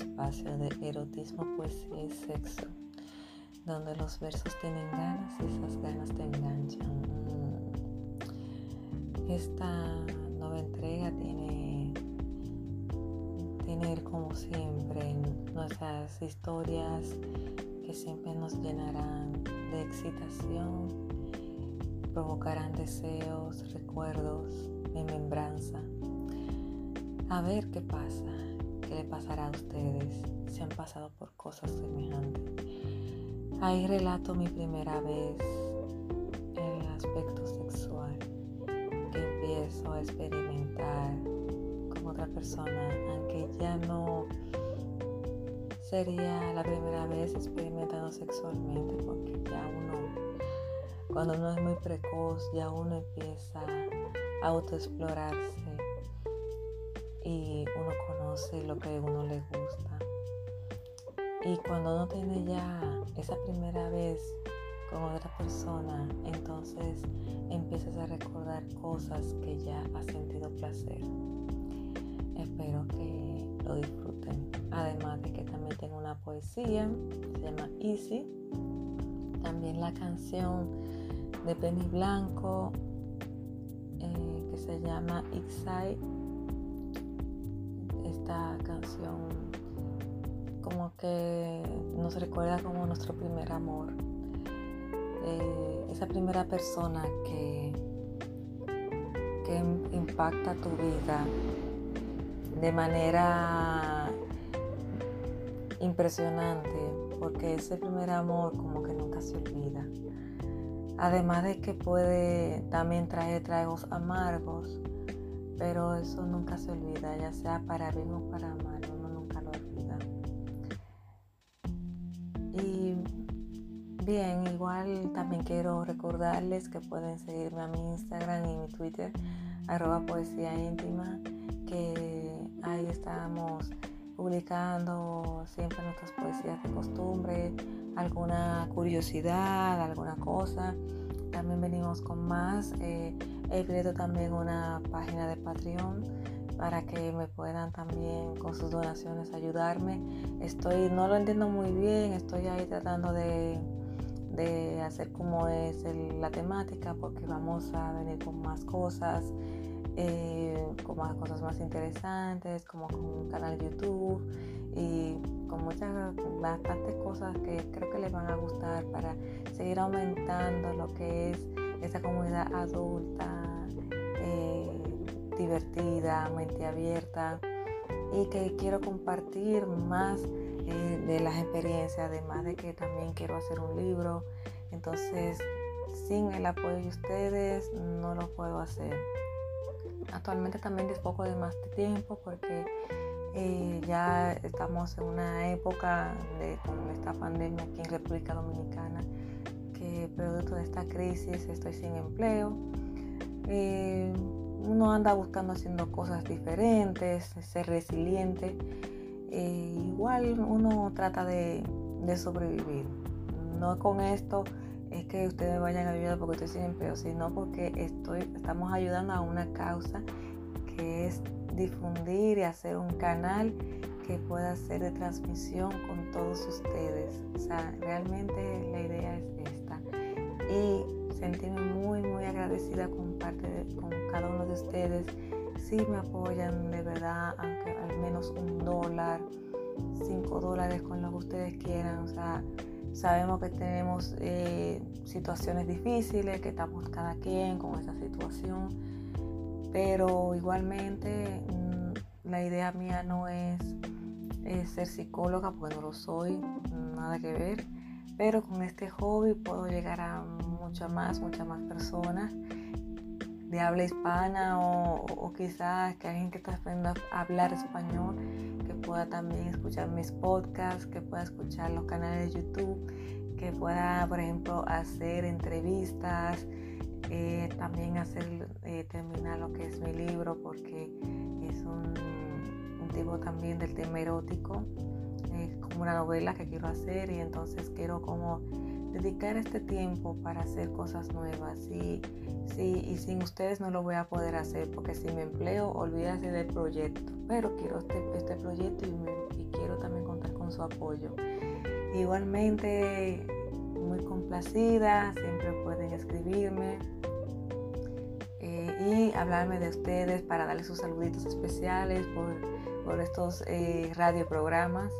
espacio de erotismo, poesía y sexo, donde los versos tienen ganas y esas ganas te enganchan. Mm. Esta nueva entrega tiene, tiene como siempre nuestras historias que siempre nos llenarán de excitación, provocarán deseos, recuerdos, remembranza. A ver qué pasa, le pasará a ustedes si han pasado por cosas semejantes. Ahí relato mi primera vez en el aspecto sexual que empiezo a experimentar con otra persona, aunque ya no sería la primera vez experimentando sexualmente, porque ya uno, cuando uno es muy precoz, ya uno empieza a autoexplorarse y uno conoce lo que a uno le gusta. Y cuando uno tiene ya esa primera vez con otra persona, entonces empiezas a recordar cosas que ya has sentido placer. Espero que lo disfruten. Además de que también tengo una poesía, se llama Easy. También la canción de Penny Blanco, eh, que se llama Ixai. Esta canción como que nos recuerda como nuestro primer amor. Eh, esa primera persona que, que impacta tu vida de manera impresionante, porque ese primer amor como que nunca se olvida. Además de que puede también traer tragos amargos, pero eso nunca se olvida, ya sea para bien o para mal, uno nunca lo olvida. Y bien, igual también quiero recordarles que pueden seguirme a mi Instagram y mi Twitter, arroba poesía íntima, que ahí estamos publicando siempre nuestras poesías de costumbre, alguna curiosidad, alguna cosa. También venimos con más. Eh, he creado también una página de Patreon para que me puedan también con sus donaciones ayudarme. Estoy, no lo entiendo muy bien, estoy ahí tratando de, de hacer como es la temática porque vamos a venir con más cosas eh, con más cosas más interesantes, como con un canal de YouTube y con muchas, bastantes cosas que creo que les van a gustar para seguir aumentando lo que es esa comunidad adulta, eh, divertida, mente abierta y que quiero compartir más eh, de las experiencias, además de que también quiero hacer un libro. Entonces, sin el apoyo de ustedes no lo puedo hacer. Actualmente también poco de más tiempo porque eh, ya estamos en una época de, esta pandemia aquí en República Dominicana que producto de esta crisis estoy sin empleo. Eh, uno anda buscando haciendo cosas diferentes, ser resiliente. Eh, igual uno trata de, sobrevivir. No con esto es que ustedes vayan a ayudar porque estoy sin empleo, sino porque estoy, estamos ayudando a una causa que es difundir y hacer un canal que pueda ser de transmisión con todos ustedes. O sea, realmente la idea es esta. Y sentirme muy, muy agradecida con parte con cada uno de ustedes. Si me apoyan de verdad, aunque al menos un dólar, cinco dólares con lo que ustedes quieran. O sea, Sabemos que tenemos eh, situaciones difíciles, que estamos cada quien con esa situación, pero igualmente mm, la idea mía no es, ser psicóloga, porque no lo soy, nada que ver, pero con este hobby puedo llegar a muchas más, muchas más personas de habla hispana o, quizás que alguien que está aprendiendo a hablar español que pueda también escuchar mis podcasts, que pueda escuchar los canales de YouTube, que pueda, por ejemplo, hacer entrevistas, eh, también hacer eh, terminar lo que es mi libro porque es un, tipo también del tema erótico, es como una novela que quiero hacer y entonces quiero como dedicar este tiempo para hacer cosas nuevas. Y, sí, y sin ustedes no lo voy a poder hacer porque si me empleo, olvídate del proyecto. Pero quiero este, este proyecto y, y quiero también contar con su apoyo. Igualmente, muy complacida, siempre pueden escribirme y hablarme de ustedes para darles sus saluditos especiales por, por estos eh, radioprogramas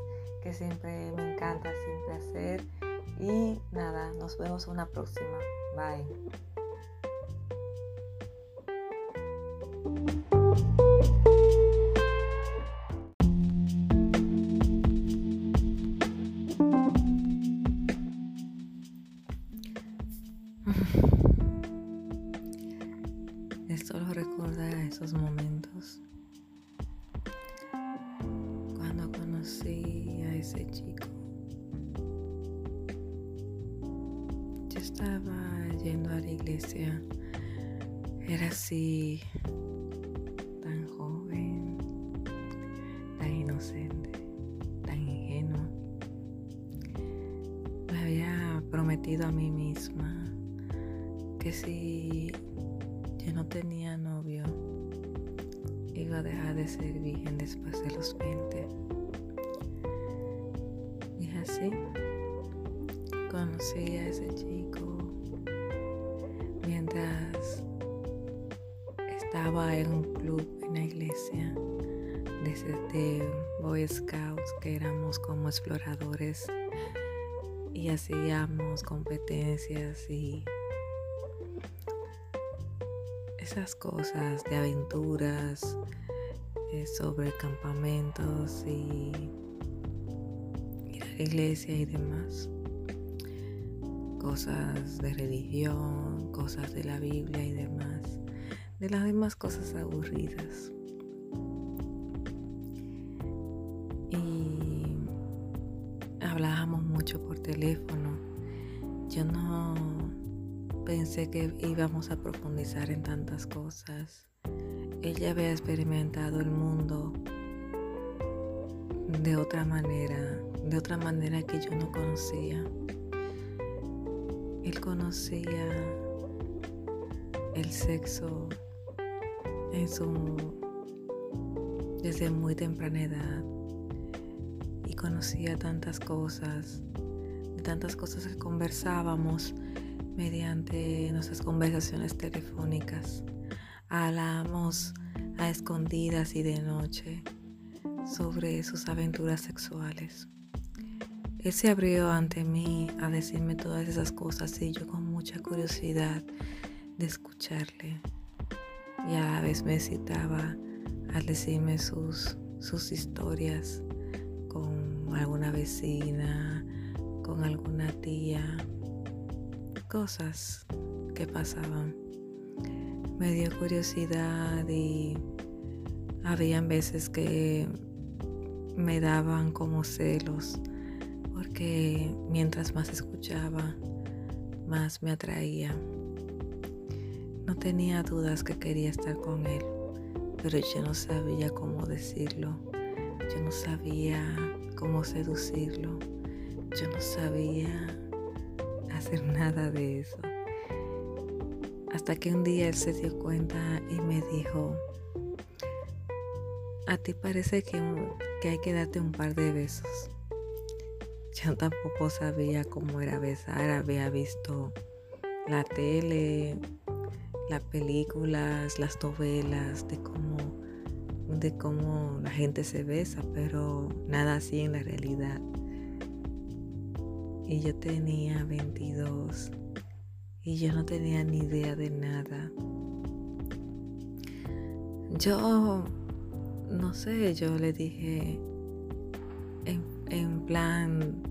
que siempre me encanta siempre hacer. Y nada, nos vemos una próxima. Bye. solo recordar esos momentos cuando conocí a ese chico. Estaba yendo a la iglesia, era así tan joven, tan inocente, tan ingenuo. Me había prometido a mí misma que si yo no tenía novio, iba a dejar de ser virgen después de los 20. Conocí a ese chico mientras estaba en un club en la iglesia de Boy Scouts que éramos como exploradores y hacíamos competencias y esas cosas de aventuras eh, sobre campamentos y ir la iglesia y demás. Cosas de religión, cosas de la Biblia y demás. De las demás cosas aburridas. Y hablábamos mucho por teléfono. Yo no pensé que íbamos a profundizar en tantas cosas. Ella había experimentado el mundo de otra manera, de otra manera que yo no conocía. Él conocía el sexo en su desde muy temprana edad y conocía tantas cosas, de tantas cosas que conversábamos mediante nuestras conversaciones telefónicas. Hablamos a escondidas y de noche sobre sus aventuras sexuales. Él se abrió ante mí a decirme todas esas cosas y yo con mucha curiosidad de escucharle. Y a la vez me citaba al decirme sus, sus historias con alguna vecina, con alguna tía, cosas que pasaban. Me dio curiosidad y habían veces que me daban como celos porque mientras más escuchaba, más me atraía. No tenía dudas que quería estar con él, pero yo no sabía cómo decirlo. Yo no sabía cómo seducirlo. Yo no sabía hacer nada de eso. Hasta que un día él se dio cuenta y me dijo, a ti parece que, que hay que darte un par de besos. Yo tampoco sabía cómo era besar, había visto la tele, las películas, las novelas, de cómo, de cómo la gente se besa, pero nada así en la realidad y yo tenía 22 y yo no tenía ni idea de nada. Yo, no sé, yo le dije en, plan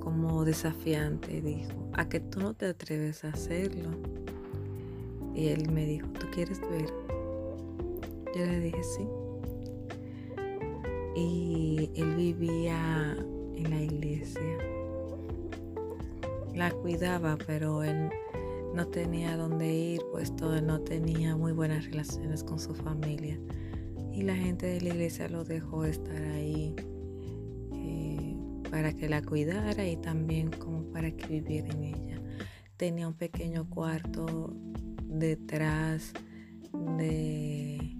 como desafiante, dijo, a que tú no te atreves a hacerlo. Y él me dijo, ¿tú quieres ver? Yo le dije sí. Y él vivía en la iglesia la cuidaba, pero él no tenía dónde ir, puesto él no tenía muy buenas relaciones con su familia. Y la gente de la iglesia lo dejó estar ahí para que la cuidara y también como para que viviera en ella. Tenía un pequeño cuarto detrás de,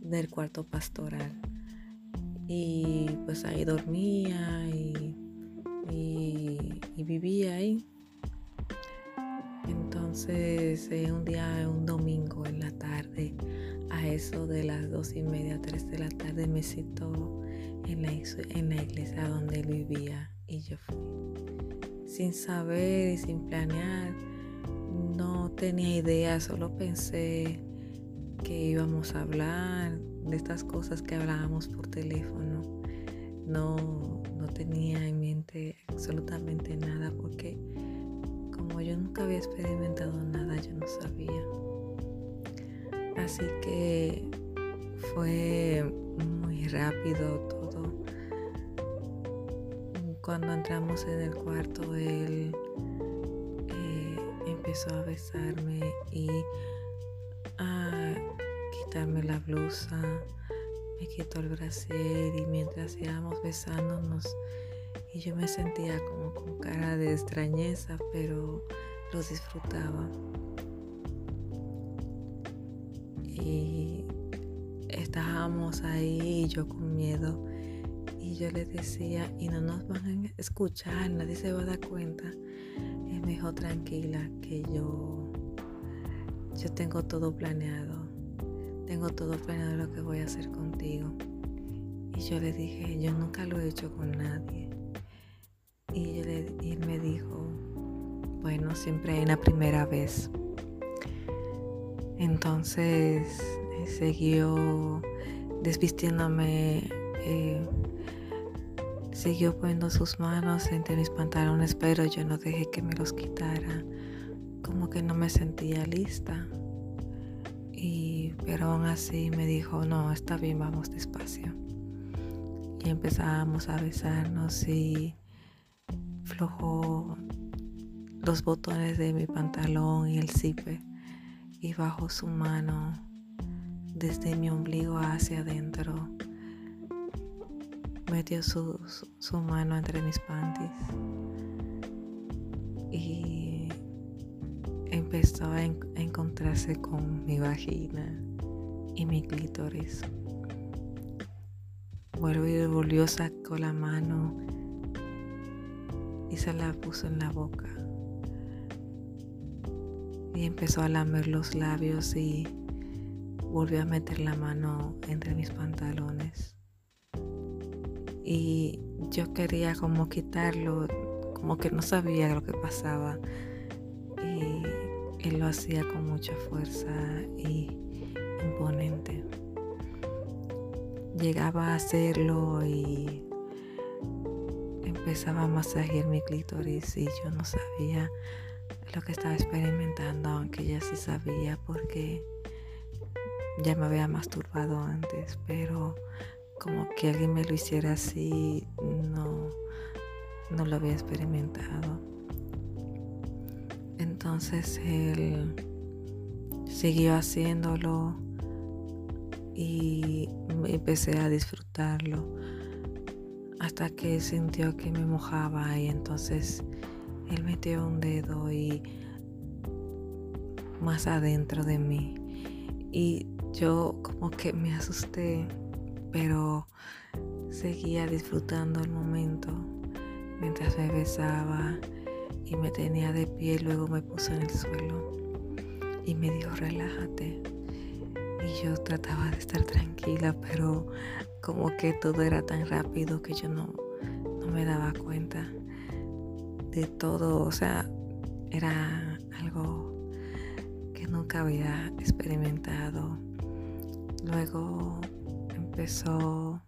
del cuarto pastoral y pues ahí dormía y, y, vivía ahí. Entonces eh, un día, un domingo en la tarde, eso de las dos y media, tres de la tarde, me citó en la, en la iglesia donde él vivía y yo fui. Sin saber y sin planear, no tenía idea, solo pensé que íbamos a hablar de estas cosas que hablábamos por teléfono. No, no tenía en mente absolutamente nada porque como yo nunca había experimentado nada, yo no sabía. Así que fue muy rápido todo. Cuando entramos en el cuarto, él eh, empezó a besarme y a quitarme la blusa, me quitó el brasier y mientras íbamos besándonos y yo me sentía como con cara de extrañeza, pero lo disfrutaba. Y estábamos ahí yo con miedo y yo le decía, y no nos van a escuchar, nadie se va a dar cuenta. Y me tranquila, que yo, yo tengo todo planeado. Tengo todo planeado lo que voy a hacer contigo. Y yo le dije, yo nunca lo he hecho con nadie. Y, él me dijo, bueno, siempre hay una primera vez. Entonces siguió desvistiéndome, eh, siguió poniendo sus manos entre mis pantalones, pero yo no dejé que me los quitara, como que no me sentía lista. Y, pero aún así me dijo, no, está bien, vamos despacio. Y empezábamos a besarnos y flojó los botones de mi pantalón y el zipe y bajo su mano desde mi ombligo hacia adentro. Metió su, mano entre mis panties y empezó a, encontrarse con mi vagina y mi clítoris. Vuelvo y volvió, sacó la mano y se la puso en la boca. Y empezó a lamer los labios y volvió a meter la mano entre mis pantalones. Y yo quería como quitarlo, como que no sabía lo que pasaba. Y él lo hacía con mucha fuerza y imponente. Llegaba a hacerlo y empezaba a masajear mi clítoris y yo no sabía lo que estaba experimentando, aunque ya sí sabía porque ya me había masturbado antes, pero como que alguien me lo hiciera así, no, no lo había experimentado. Entonces él siguió haciéndolo y empecé a disfrutarlo hasta que sintió que me mojaba y entonces él metió un dedo y más adentro de mí y yo como que me asusté, pero seguía disfrutando el momento mientras me besaba y me tenía de pie, luego me puso en el suelo y me dijo relájate. Y yo trataba de estar tranquila, pero como que todo era tan rápido que yo no, no me daba cuenta de todo, o sea, era algo que nunca había experimentado Luego empezó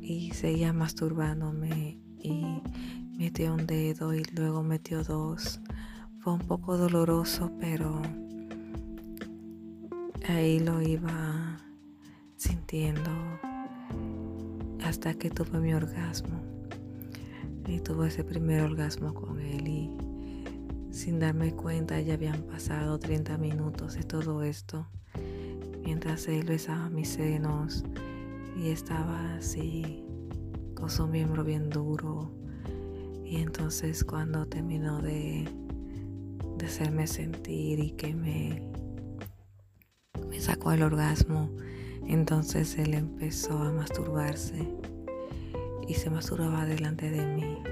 y seguía masturbándome y metió un dedo y luego metió dos. Fue un poco doloroso, pero ahí lo iba sintiendo hasta que tuve mi orgasmo. Y tuve ese primer orgasmo con él y sin darme cuenta ya habían pasado 30 minutos de todo esto mientras él besaba mis senos y estaba así con su miembro bien duro. Y entonces cuando terminó de, de hacerme sentir y que me, me sacó el orgasmo, entonces él empezó a masturbarse y se masturbaba delante de mí.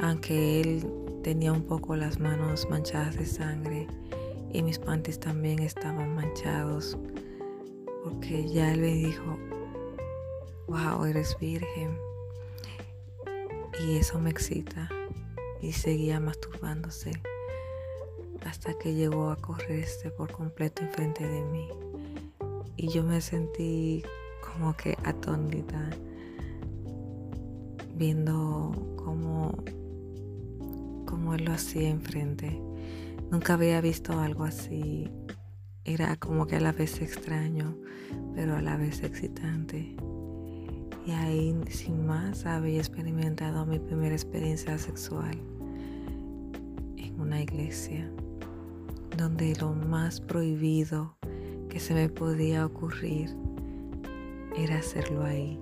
Aunque él tenía un poco las manos manchadas de sangre y mis panties también estaban manchados porque ya él me dijo, wow, eres virgen. Y eso me excita. Y seguía masturbándose hasta que llegó a correrse por completo enfrente de mí. Y yo me sentí como que atónita viendo cómo, cómo él lo hacía enfrente. Nunca había visto algo así. Era como que a la vez extraño, pero a la vez excitante. Y ahí, sin más, había experimentado mi primera experiencia sexual en una iglesia, donde lo más prohibido que se me podía ocurrir era hacerlo ahí.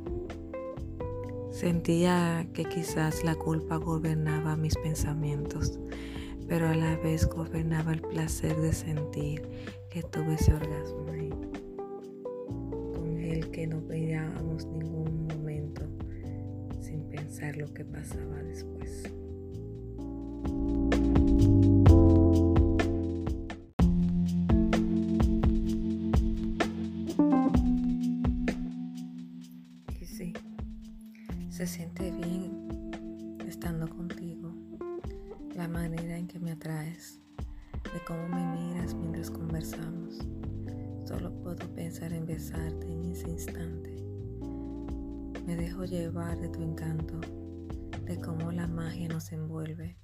Sentía que quizás la culpa gobernaba mis pensamientos, pero a la vez gobernaba el placer de sentir que tuve ese orgasmo ahí, con el que no veíamos ningún momento sin pensar lo que pasaba después. En ese instante. Me dejo llevar de tu encanto, de cómo la magia nos envuelve.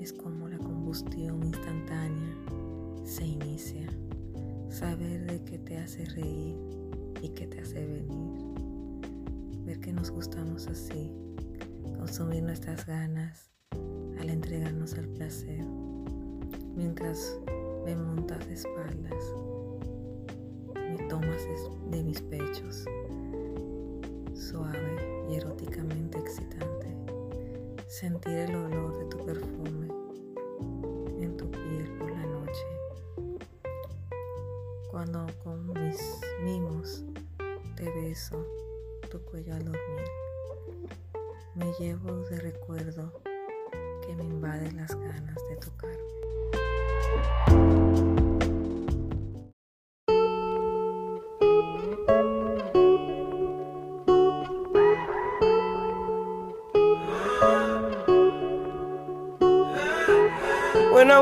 Es como la combustión instantánea se inicia. Saber de qué te hace reír y qué te hace venir que nos gustamos así, consumir nuestras ganas al entregarnos al placer, mientras me montas de espaldas, de mis pechos, suave y eróticamente excitante, sentir el olor de tu perfume en tu piel por la noche, cuando con mis mimos te beso tu cuello al dormir. Me llevo de recuerdo que me invaden las ganas de tocar.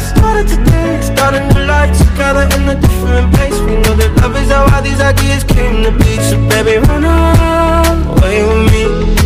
started today Starting a life together in a different place. We know that love is how all these ideas came to be. So baby, run away with me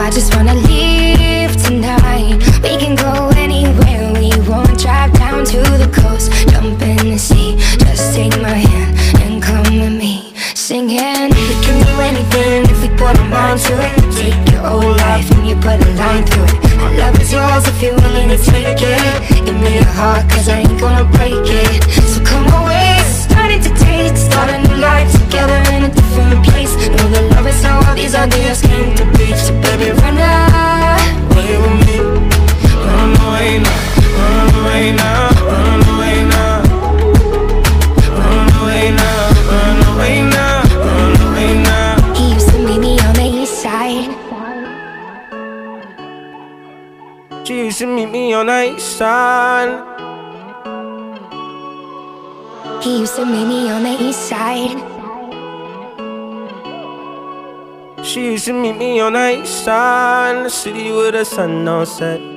I just wanna leave tonight. We can go anywhere we want. Drive down to the coast, jump in the sea. Just take my hand and come with me. Singing We can do anything if we put our mind to it. Take your whole life and you put a line through it. My love is yours if you're willing to take it. Give me your heart cause I ain't gonna break it. So come away, starting to take Start a new life together in a different place. Know the love is how all these ideas came to be. sun. He used to meet me on the east side. She used to meet me on the east side, the city with a sun on set.